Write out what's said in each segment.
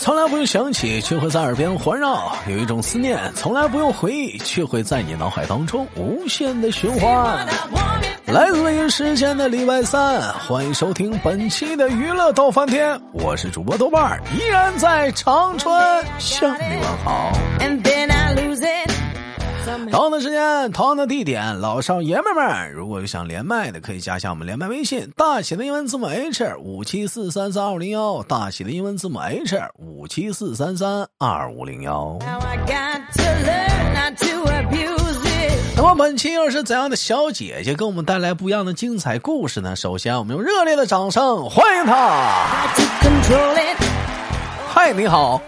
从来不用想起，却会在耳边环绕；有一种思念从来不用回忆，却会在你脑海当中无限的循环。来自北京时间的礼拜三，欢迎收听本期的娱乐逗翻天，我是主播豆瓣儿，依然在长春向你问好。同样的时间，同样的地点，老少爷们们，如果有想连麦的，可以加下我们连麦微信，大写的英文字母 H 五七四三三二五零幺，大写的英文字母 H 五七四三三二五零幺。那么本期又是怎样的小姐姐给我们带来不一样的精彩故事呢？首先，我们用热烈的掌声欢迎她。嗨，你好。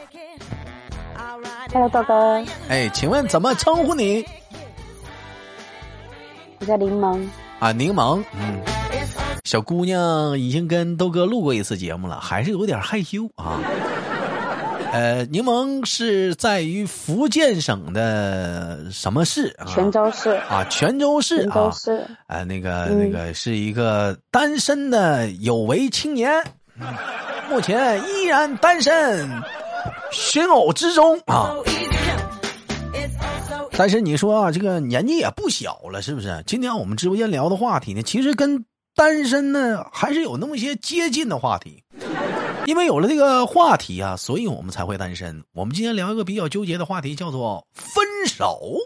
Hello，豆哥，哎，请问怎么称呼你？我叫柠檬。啊，柠檬，嗯，小姑娘已经跟豆哥录过一次节目了，还是有点害羞啊。呃，柠檬是在于福建省的什么市？啊？泉州市。啊，泉州市泉州啊，市，啊，那个嗯。那个是一个单身的有为青年，嗯。目前依然单身，寻偶之中啊。但是你说啊，这个年纪也不小了，是不是？今天我们直播间聊的话题呢，其实跟单身呢还是有那么些接近的话题。因为有了这个话题啊，所以我们才会单身。我们今天聊一个比较纠结的话题，叫做分手。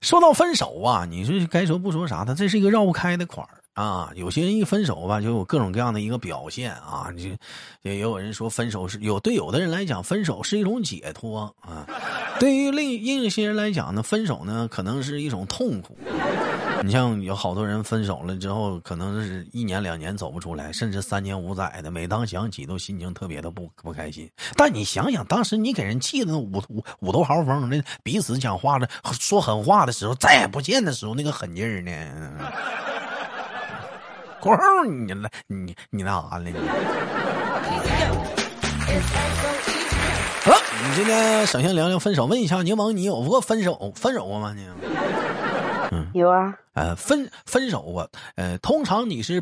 说到分手啊，你说该说不说啥的，这是一个绕不开的款儿啊。有些人一分手吧，就有各种各样的一个表现啊。你也有人说分手是有对有的人来讲，分手是一种解脱啊。对于另另一些人来讲呢，分手呢可能是一种痛苦。你像有好多人分手了之后，可能是一年两年走不出来，甚至三年五载的，每当想起都心情特别的不不开心。但你想想，当时你给人气的五五五头豪风，那彼此讲话的说狠话的时候，再也不见的时候那个狠劲儿呢？咣，你来你你那啥了？你好了，我们今天首先聊聊分手。问一下柠檬，你有过分手分手过吗？你？嗯有啊，呃，分分手过，呃，通常你是，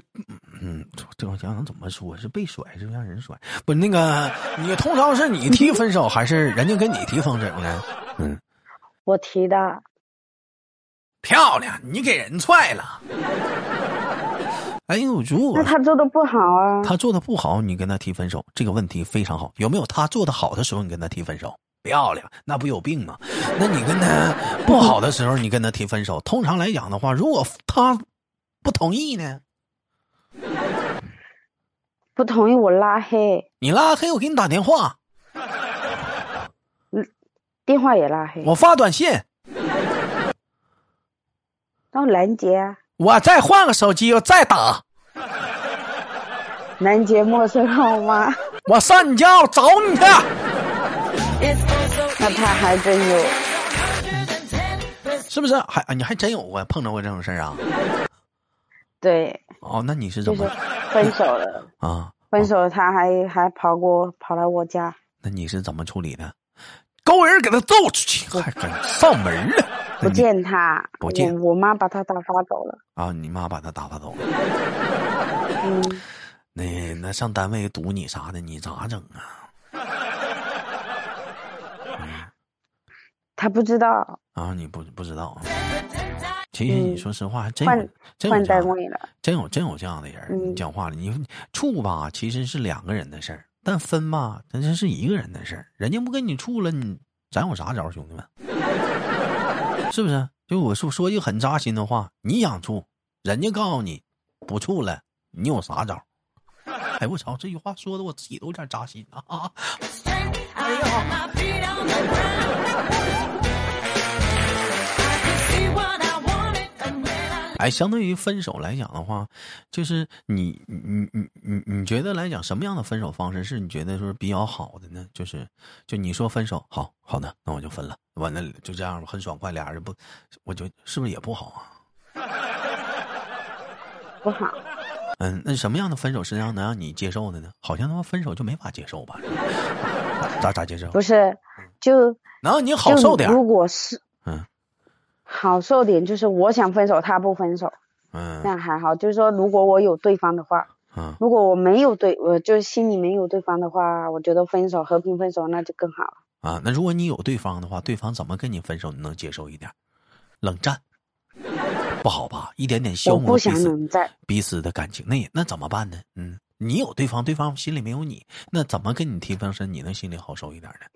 嗯，这我想想怎么说，是被甩，是让人甩？不，那个，你通常是你提分手，还是人家跟你提分手呢？嗯，我提的，漂亮，你给人踹了。哎呦，如果那他做的不好啊。他做的不好，你跟他提分手，这个问题非常好。有没有他做的好的时候，你跟他提分手？漂亮，那不有病吗？那你跟他不好的时候，你跟他提分手，通常来讲的话，如果他不同意呢？不同意我拉黑，你拉黑，我给你打电话，电话也拉黑，我发短信，然后拦截啊，我再换个手机，我再打，拦截陌生号码。我上你家，我找你去。那他还真有，是不是？还你还真有过碰着过这种事儿啊？对，哦，那你是怎么就是分手了，啊？分手他还还跑过跑来我家，那你是怎么处理的？勾人给他揍出去，还敢上门了？那不见他，不见我我妈把他打发走了。啊！你妈把他打发走了。嗯，那那上单位堵你啥的，你咋整啊？他不知道啊，你不不知道啊？其实你嗯说实话，还真真有。真有真有这样的人，你嗯讲话了，你处吧，其实是两个人的事儿，但分吧，那真是一个人的事儿。人家不跟你处了，你咱有啥招，兄弟们？是不是？就我说说句很扎心的话，你想处，人家告诉你不处了，你有啥招？哎，我操，这句话说的我自己都有点扎心啊！哎呀，哎，相对于分手来讲的话，就是你你你你你觉得来讲什么样的分手方式是你觉得说比较好的呢？就是就你说分手，好好的，那我就分了，完了就这样吧很爽快，俩人不，我就是不是也不好啊？不好，嗯，那什么样的分手是让能让你接受的呢？好像他妈分手就没法接受吧？咋咋接受？不是，就能让你好受点如果是嗯，好受点，就是我想分手，他不分手，嗯那还好。就是说，如果我有对方的话，嗯，如果我没有对，我就是心里没有对方的话，我觉得分手和平分手那就更好了。啊，那如果你有对方的话，对方怎么跟你分手，你能接受一点？冷战，不好吧？一点点消我不想磨彼此冷战，彼此的感情，那也那怎么办呢？嗯，你有对方，对方心里没有你，那怎么跟你提分手，你能心里好受一点呢？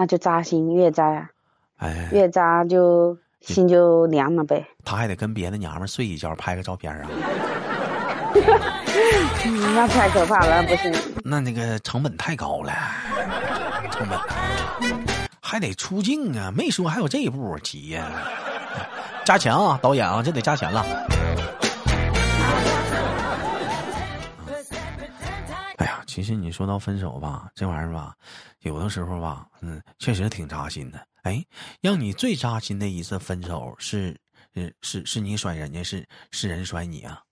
那就扎心，越扎呀，哎，越扎就心就凉了呗。他还得跟别的娘们儿睡一觉，拍个照片啊，嗯那太可怕了，不行。那那个成本太高了，成本还得出镜啊，没说还有这一步，急呀、加钱啊，导演啊，这得加钱了。其实你说到分手吧，这玩意儿吧，有的时候吧，嗯，确实挺扎心的。哎，让你最扎心的一次分手是，是是是你甩人家，是是人甩你啊？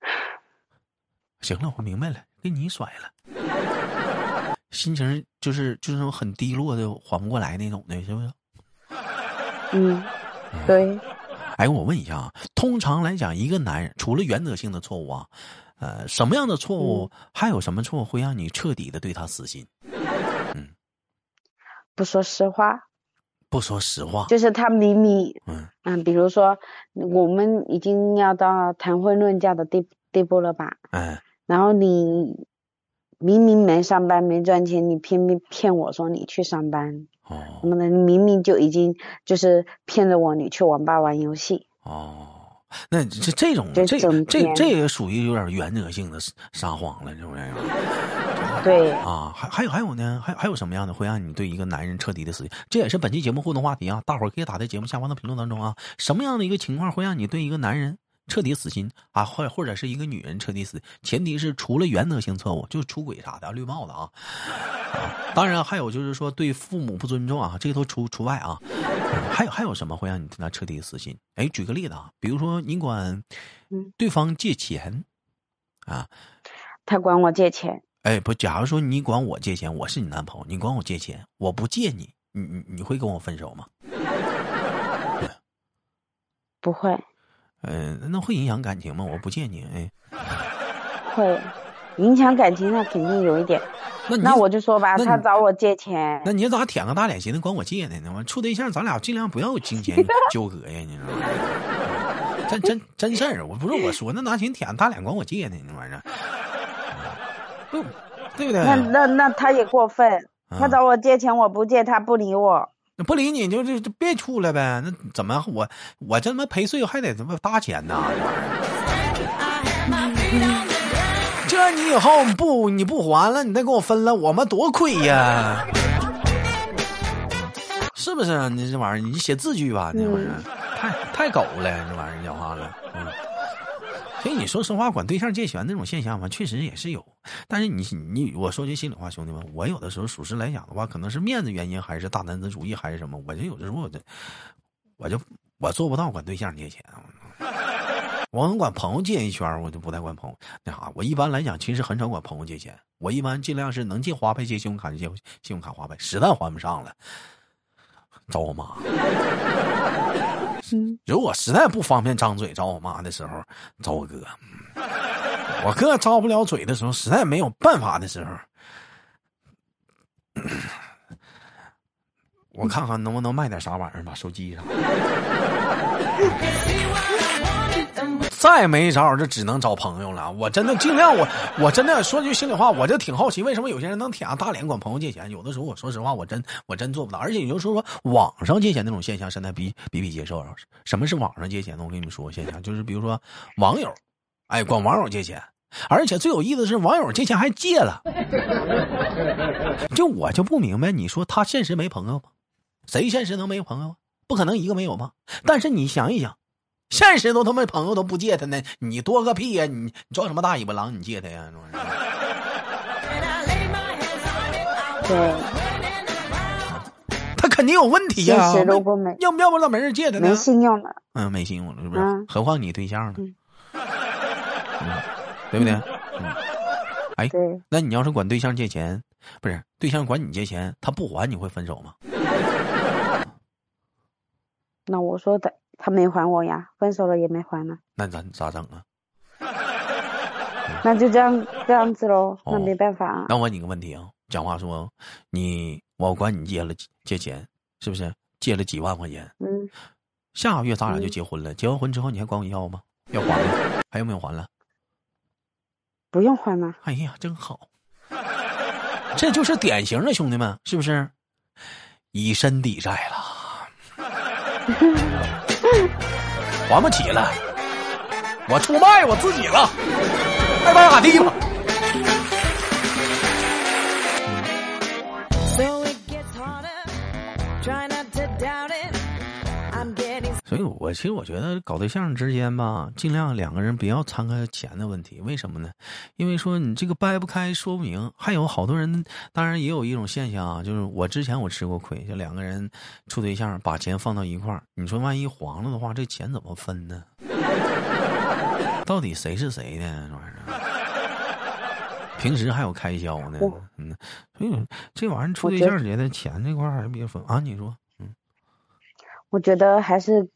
行了，我明白了，给你甩了，心情就是就是那种很低落的，缓不过来那种的，是不是？嗯，对，哎，我问一下啊，通常来讲，一个男人除了原则性的错误啊，呃，什么样的错误，还有什么错误会让你彻底的对他死心？嗯不说实话，不说实话，就是他明明，嗯嗯，比如说我们已经要到谈婚论嫁的地地步了吧？哎，然后你明明没上班没赚钱，你偏偏骗我说你去上班，哦什么的，你明明就已经就是骗着我你去网吧玩游戏。哦，那这这种这这这也属于有点原则性的撒谎了，是不是 对，啊，还还有还有呢，还还有什么样的会让你对一个男人彻底的死心？这也是本期节目互动话题啊，大伙儿可以打在节目下方的评论当中啊，什么样的一个情况会让你对一个男人？彻底死心啊，或或者是一个女人彻底死，前提是除了原则性错误，就是出轨啥的，绿帽子啊。啊 当然还有就是说对父母不尊重啊，这个都除除外啊。还有还有什么会让你对他彻底死心？哎，举个例子啊，比如说你管嗯对方借钱啊，他管我借钱，哎不，假如说你管我借钱，我是你男朋友，你管我借钱，我不借你，你你你会跟我分手吗？不会，嗯、那会影响感情吗？我不借你，哎，会影响感情，那肯定有一点。那那我就说吧，他找我借钱，那你咋舔个大脸寻思管我借呢？那完处对象，咱俩尽量不要有金钱 纠葛呀，你知道吗？真真真事儿，我不是我说，那哪行舔大脸管我借呢？那玩意儿，不对不对？那那那他也过分，啊他找我借钱，我不借，他不理我。那不理你就就就别处了呗。那怎么我我这他妈赔税还得他妈搭钱呢？这你以后不你不还了，你再跟我分了，我们多亏呀，是不是啊？你这玩意儿，你写字据吧，你这玩意儿太太狗了，这玩意儿你说实话，管对象借钱这种现象吧，确实也是有。但是你你我说句心里话，兄弟们，我有的时候属实来讲的话，可能是面子原因，还是大男子主义，还是什么，我就有的时候我就我就我做不到管对象借钱。我能管朋友借一圈，我就不太管朋友那啥。我一般来讲，其实很少管朋友借钱。我一般尽量是能借花呗、借信用卡就借信用卡花呗，实在还不上了，找我妈。如果实在不方便张嘴找我妈的时候，找我哥。我哥张不了嘴的时候，实在没有办法的时候，我看看能不能卖点啥玩意儿吧，手机上。再没招，就只能找朋友了。我真的尽量我，我真的说句心里话，我就挺好奇，为什么有些人能舔大脸管朋友借钱？有的时候，我说实话，我真我真做不到。而且，你就说说网上借钱那种现象，现在比比比皆是。什么是网上借钱呢？我跟你们说，现象就是比如说网友，哎，管网友借钱，而且最有意思的是，网友借钱还借了。就我就不明白，你说他现实没朋友吗？谁现实能没朋友？不可能一个没有吧？但是你想一想，现实都他妈朋友都不借他呢，你多个屁呀、你你装什么大尾巴狼？你借他呀？对，他肯定有问题现呀、实如果没要不要不咋没人借他呢没？信用了，嗯，没信用了，是不是？嗯何况你对象呢？嗯嗯，对不对？嗯，哎，那你要是管对象借钱，不是对象管你借钱，他不还，你会分手吗？那我说的他没还我呀，分手了也没还呢，那咱咋整啊？那就这样这样子喽，那哦没办法啊。那我问你个问题啊，讲话说你我管你借了借钱，是不是借了几万块钱？嗯，下个月咱俩就嗯结婚了，结完婚之后你还管我要吗？要还吗？还有没有还了？不用还了。哎呀，真好，这就是典型的兄弟们，是不是？以身抵债了，还不起了，我出卖我自己了，爱咋咋地吧。我其实我觉得搞对象之间吧，尽量两个人不要掺和钱的问题。为什么呢？因为说你这个掰不开说不明。还有好多人，当然也有一种现象啊，就是我之前我吃过亏，就两个人处对象把钱放到一块儿，你说万一黄了的话，这钱怎么分呢？到底谁是谁呢？这玩意儿，平时还有开销呢，嗯，所以这玩意儿处对象觉得钱这块儿还是别分啊。你说，嗯我觉得还是嗯，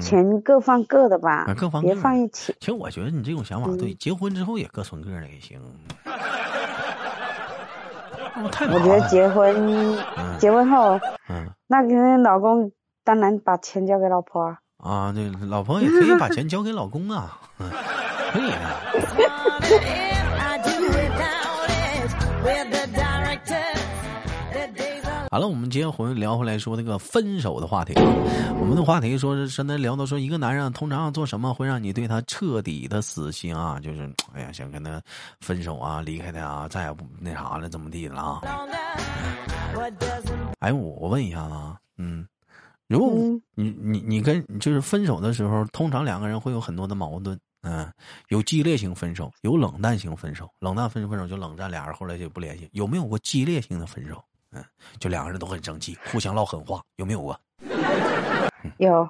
钱各放各的吧啊，各放别各放一起。其实我觉得你这种想法对，嗯结婚之后也各存各的也行。我太我觉得结婚嗯结婚后，嗯那肯定老公当然把钱交给老婆啊。啊，对，老婆也可以把钱交给老公啊，嗯，可以的。好了，我们接回聊回来说那个分手的话题啊。我们的话题说是现在聊到说一个男人通常要做什么会让你对他彻底的死心啊？就是哎呀，想跟他分手啊，离开他啊，再也不那啥了，怎么地了啊哎，我我问一下子啊，嗯，如果嗯你你你跟就是分手的时候，通常两个人会有很多的矛盾，嗯，有激烈性分手，有冷淡性分手。冷淡分手分手就冷战，俩人后来就不联系。有没有过激烈性的分手？嗯，就两个人都很生气，互相唠狠话，有没有过？有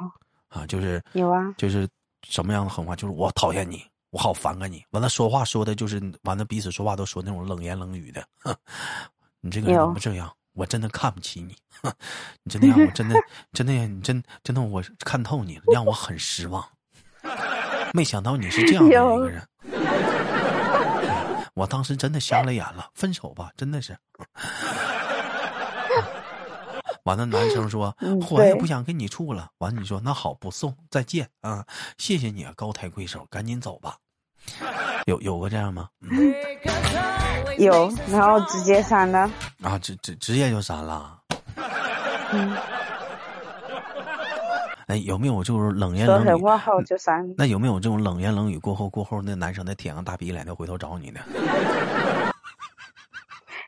啊，就是有啊，就是什么样的狠话？就是我讨厌你，我好反感你。完了说话说的就是完了，彼此说话都说那种冷言冷语的。哼，你这个人有怎么这样？我真的看不起你，哼，你真的让我真的 真的你真真的我看透你了，让我很失望。没想到你是这样的一个人，我当时真的瞎了眼了。分手吧，真的是。完了，男生说：“嗯我也不想跟你处了。”完了，你说：“那好，不送，再见啊，谢谢你啊，高抬贵手，赶紧走吧。”有有过这样吗？有然后直接删了。啊，直直直接就删了。嗯，哎，有没有就是冷言冷语？说狠话后就删。那有没有这种冷言冷语过后过后，那男生再舔个大鼻脸就回头找你呢？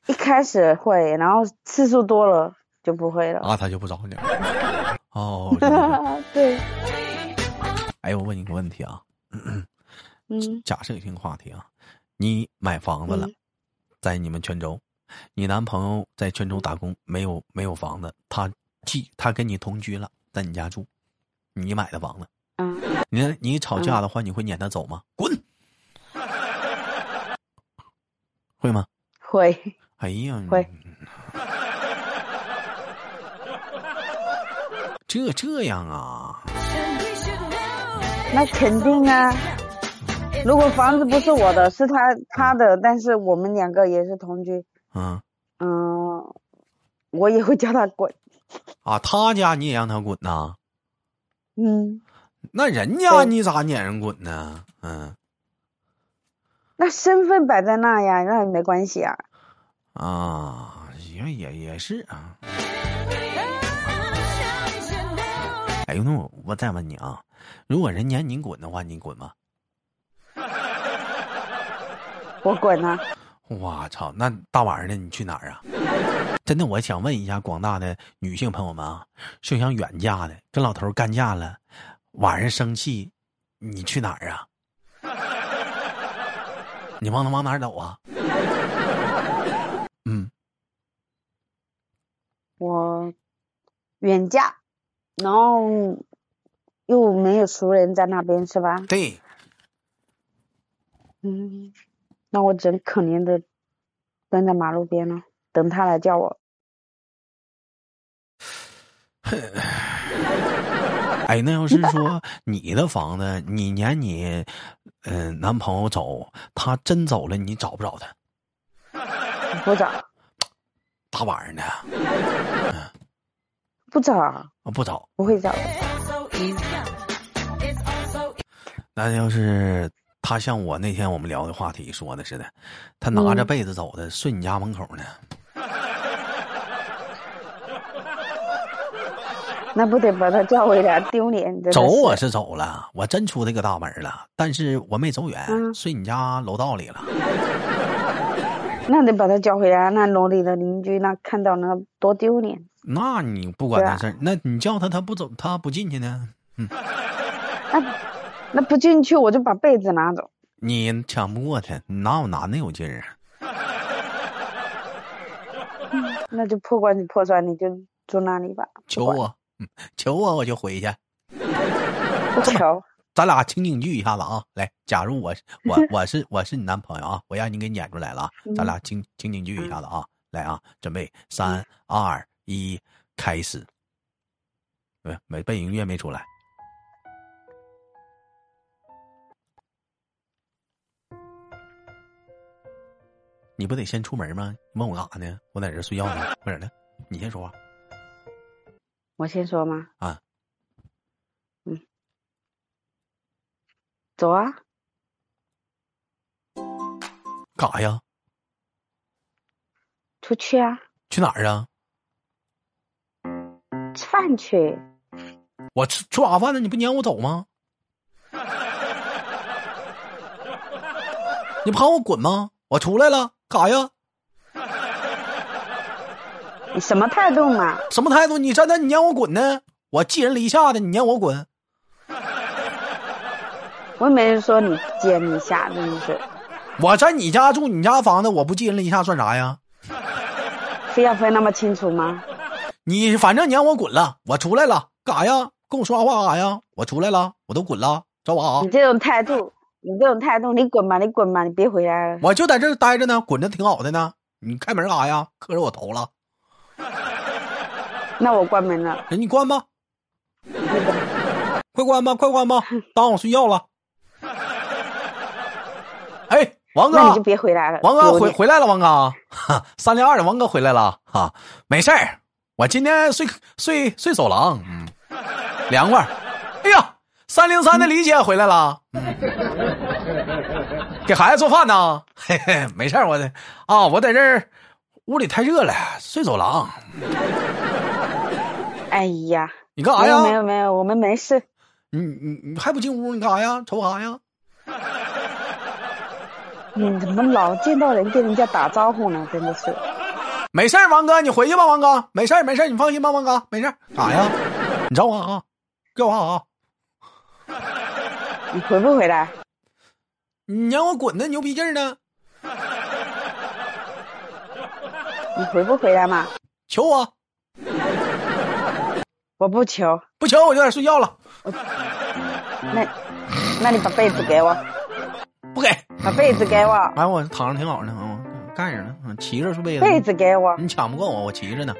一开始会，然后次数多了就不会了。啊，他就不找你了。哦，对，哎，我问你个问题啊，嗯 假设性话题啊，你买房子了，嗯在你们泉州，你男朋友在泉州打工，没有没有房子，他既他跟你同居了，在你家住，你买的房子，嗯，你你吵架的话，你会撵他走吗？滚，会吗？会。哎呀，会这这样啊.那肯定啊。如果房子不是我的，是他他的，但是我们两个也是同居，嗯嗯，我也会叫他滚。啊，他家你也让他滚呐？嗯，那人家你咋撵人滚呢？嗯那身份摆在那呀，那没关系啊。啊，也也也是啊。哎，那我我再问你啊，如果人撵你滚的话，你滚吗？我滚啊！我操，那大晚上的你去哪儿啊？真的，我想问一下广大的女性朋友们啊，就想远嫁的，跟老头儿干架了，晚上生气，你去哪儿啊？你往他往哪儿走啊？嗯，我远嫁，然后又没有熟人在那边，是吧？对，嗯，那我只能可怜的蹲在马路边了，等他来叫我。哎，那要是说你的房子，你撵你，嗯、男朋友走，他真走了，你找不找他？不找，大晚上的不找，啊，不找。不会找那要是他像我那天我们聊的话题说的似的，他拿着嗯被子走的，睡你家门口呢。那不得把他叫回来，丢脸。走我是是走了，我真出这个大门了，但是我没走远，嗯睡你家楼道里了。那得把他叫回来，那楼里的邻居那看到那多丢脸。那你不管对啊那事儿，那你叫他，他不走，他不进去呢？那那不进去，我就把被子拿走。你抢不过他，哪有男的有劲儿啊？那就破罐子破摔，你就住那里吧。求我，嗯求我，我就回去。不求，咱俩情景剧一下子啊！来，假如我是我我是我是你男朋友啊，我让你给撵出来了啊！咱俩情情景剧一下子啊！来啊，准备三二一，开始。没没背景音乐没出来。你不得先出门吗？你问我干啥呢？我在这睡觉呢。快点的，你先说话我先说吗？啊！嗯走啊，干啥呀？出去啊，去哪儿啊？吃饭去。我吃吃晚饭呢，你不撵我走吗？你不喊我滚吗？我出来了，干啥呀？你什么态度嘛？什么态度？你站那，你撵我滚呢？我寄人篱下的，你撵我滚？我也没说你接你下，真是我在你家住你家房子，我不寄人篱下算啥呀？非要分那么清楚吗？你反正你让我滚了，我出来了，干啥呀？跟我说话干啥呀？我出来了，我都滚了，找我啊你！这种态度，你这种态度，你滚吧，你滚吧，你别回来了。我就在这儿待着呢，滚着挺好的呢。你开门干啥呀？磕着我头了，那我关门了，哎你关吧。快关吧，快关吧，耽误我睡觉了。哎，王哥那，你就别回来了。王哥回回来了，王哥，哈，三零二的王哥回来了，哈，没事儿，我今天睡睡睡走廊，嗯，凉快。哎呀，三零三的李姐回来了，嗯，给孩子做饭呢，嘿嘿，没事，我的啊，我在这儿屋里太热了，睡走廊。哎呀，你干啥呀没？有没有，我们没事。你你你还不进屋？你干啥呀？瞅啥呀？你怎么老见到人跟人家打招呼呢？真的是，没事儿，王哥，你回去吧，王哥，没事儿，没事儿，你放心吧，王哥，没事儿。干啥呀？你找我啊？干啥啊？你回不回来？你让我滚的牛逼劲儿呢？你回不回来嘛？求我，我不求，不求我就在睡觉了，那，那你把被子给我，不给。把被子给我，哎，我躺着挺好的，嗯，盖着呢，嗯骑着是被子。被子给我。你抢不过我，我骑着呢。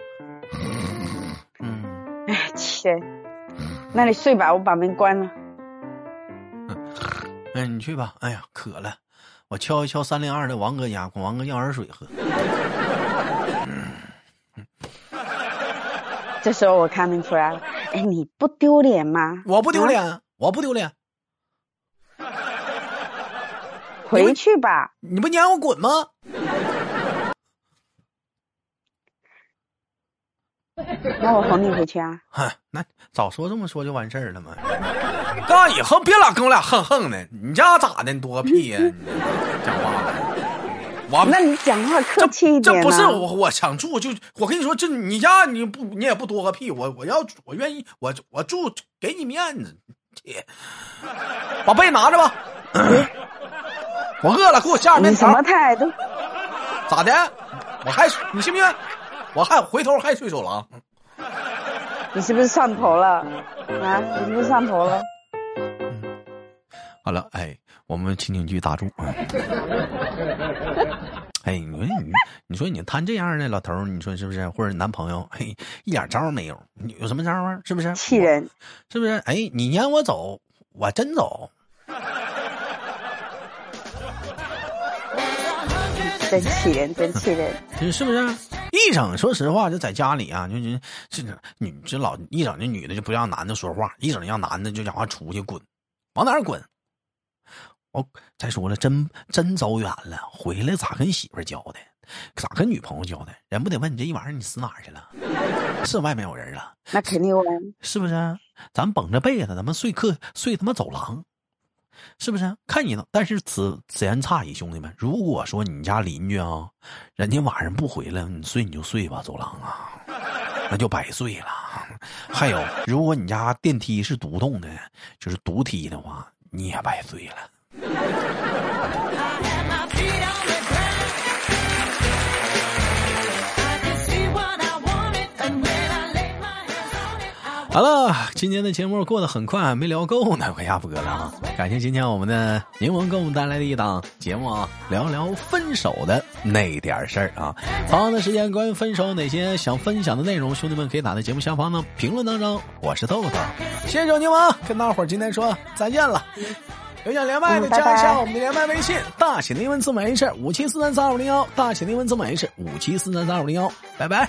嗯，哎，气人。那你睡吧，我把门关了。嗯哎，你去吧。哎呀，渴了，我敲一敲三零二的王哥家，管王哥要点水喝。这时候我看得出来了，哎，你不丢脸吗？我不丢啊脸，我不丢脸。回去吧。你不撵我滚吗？那我哄你回去啊。哼，那早说这么说就完事儿了嘛。干以后别老跟我俩横横的，你家咋的？你多个屁呀、你讲话，我那你讲话客气一点呢这不是我我想住就我跟你说，这你家你不你也不多个屁，我我要我愿意我我住给你面子，切把被拿着吧。我饿了，给我下点面什么。态度？咋的？我还你信不信？我还回头还睡走廊。你是不是上头了？啊，你是不是上头了？好了，哎，我们情景剧打住。哎，你说你，你说你摊这样的老头儿，你说是不是？或者男朋友，嘿，一点招儿没有，你有什么招儿啊？是不是？气人，是不是？哎，你撵我走，我真走。真气人，真气人。你是不是？一整，说实话，就在家里啊，就就这女这老一整，这女的就不让男的说话，一整让男的就讲话出去滚，往哪儿滚？我再说了，真真走远了，回来咋跟媳妇儿交代？咋跟女朋友交代？人不得问你这一晚上你死哪儿去了？是外面有人了，那肯定有人，是不是？咱绷着被子，咱们睡客睡他妈走廊，是不是？看你呢，但是此此言差矣，兄弟们。如果说你家邻居啊，人家晚上不回来，你睡你就睡吧，走廊啊，那就白睡了。还有，如果你家电梯是独栋的，就是独梯的话，你也白睡了。好了，今天的节目过得很快，没聊够呢，快下播了啊！感谢今天我们的柠檬给我们带来的一档节目啊，聊聊分手的那点事儿啊。同样的时间，关于分手哪些想分享的内容，兄弟们可以打在节目下方的评论当中。我是豆豆，新手柠檬，跟大伙儿今天说再见了。有想连麦的加一下我们的连麦微信，大写的英文字母 H 五七四三三二五零幺，大写的英文字母 H 五七四三三二五零幺，拜拜。